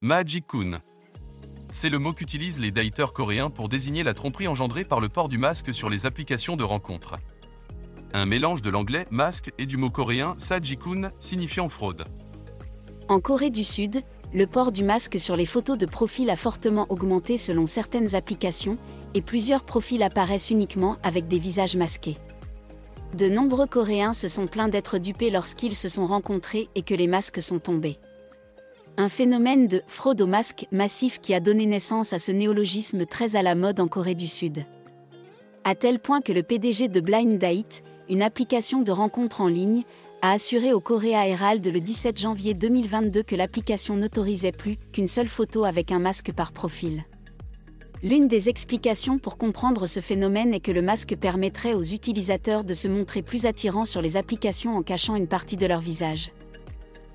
Majikun. C'est le mot qu'utilisent les dateurs coréens pour désigner la tromperie engendrée par le port du masque sur les applications de rencontres. Un mélange de l'anglais masque et du mot coréen sajikun signifiant fraude. En Corée du Sud, le port du masque sur les photos de profil a fortement augmenté selon certaines applications, et plusieurs profils apparaissent uniquement avec des visages masqués. De nombreux Coréens se sont plaints d'être dupés lorsqu'ils se sont rencontrés et que les masques sont tombés. Un phénomène de fraude au masque massif qui a donné naissance à ce néologisme très à la mode en Corée du Sud. À tel point que le PDG de Blind Date, une application de rencontre en ligne, a assuré au Coréa Herald le 17 janvier 2022 que l'application n'autorisait plus qu'une seule photo avec un masque par profil. L'une des explications pour comprendre ce phénomène est que le masque permettrait aux utilisateurs de se montrer plus attirants sur les applications en cachant une partie de leur visage.